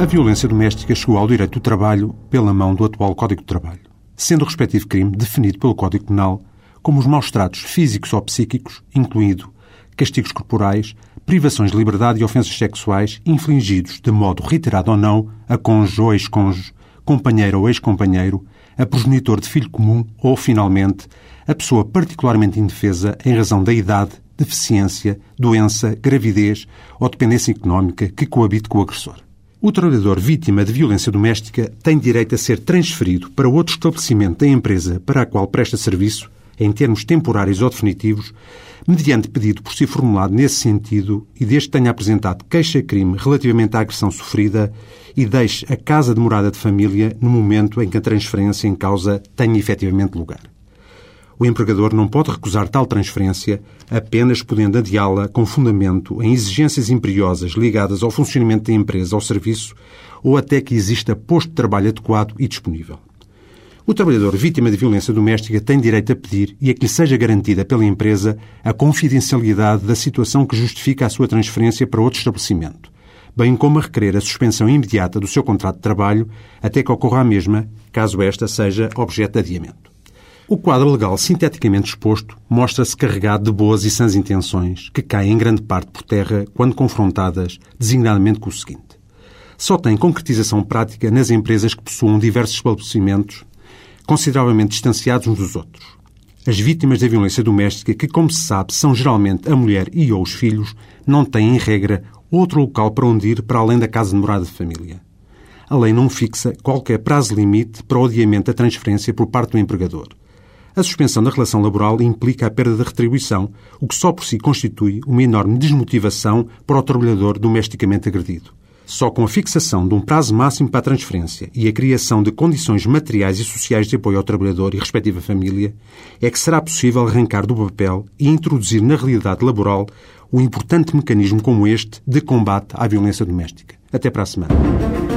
A violência doméstica chegou ao direito do trabalho pela mão do atual Código de Trabalho, sendo o respectivo crime definido pelo Código Penal como os maus tratos físicos ou psíquicos, incluindo castigos corporais, privações de liberdade e ofensas sexuais infligidos de modo reiterado ou não a cônjuge ou ex-cônjuge, companheiro ou ex-companheiro, a progenitor de filho comum ou, finalmente, a pessoa particularmente indefesa em razão da idade, deficiência, doença, gravidez ou dependência económica que coabite com o agressor. O trabalhador vítima de violência doméstica tem direito a ser transferido para outro estabelecimento da empresa para a qual presta serviço, em termos temporários ou definitivos, mediante pedido por si formulado nesse sentido e desde que tenha apresentado queixa-crime relativamente à agressão sofrida e deixe a casa de morada de família no momento em que a transferência em causa tenha efetivamente lugar. O empregador não pode recusar tal transferência, apenas podendo adiá-la com fundamento em exigências imperiosas ligadas ao funcionamento da empresa ou serviço ou até que exista posto de trabalho adequado e disponível. O trabalhador vítima de violência doméstica tem direito a pedir e a que lhe seja garantida pela empresa a confidencialidade da situação que justifica a sua transferência para outro estabelecimento, bem como a requerer a suspensão imediata do seu contrato de trabalho até que ocorra a mesma, caso esta seja objeto de adiamento. O quadro legal sinteticamente exposto mostra-se carregado de boas e sãs intenções, que caem em grande parte por terra quando confrontadas designadamente com o seguinte. Só tem concretização prática nas empresas que possuam diversos estabelecimentos consideravelmente distanciados uns dos outros. As vítimas da violência doméstica, que, como se sabe, são geralmente a mulher e ou os filhos, não têm, em regra, outro local para onde ir para além da casa de morada de família. A lei não fixa qualquer prazo limite para o adiamento da transferência por parte do empregador. A suspensão da relação laboral implica a perda da retribuição, o que só por si constitui uma enorme desmotivação para o trabalhador domesticamente agredido. Só com a fixação de um prazo máximo para a transferência e a criação de condições materiais e sociais de apoio ao trabalhador e respectiva família é que será possível arrancar do papel e introduzir na realidade laboral um importante mecanismo como este de combate à violência doméstica. Até para a semana.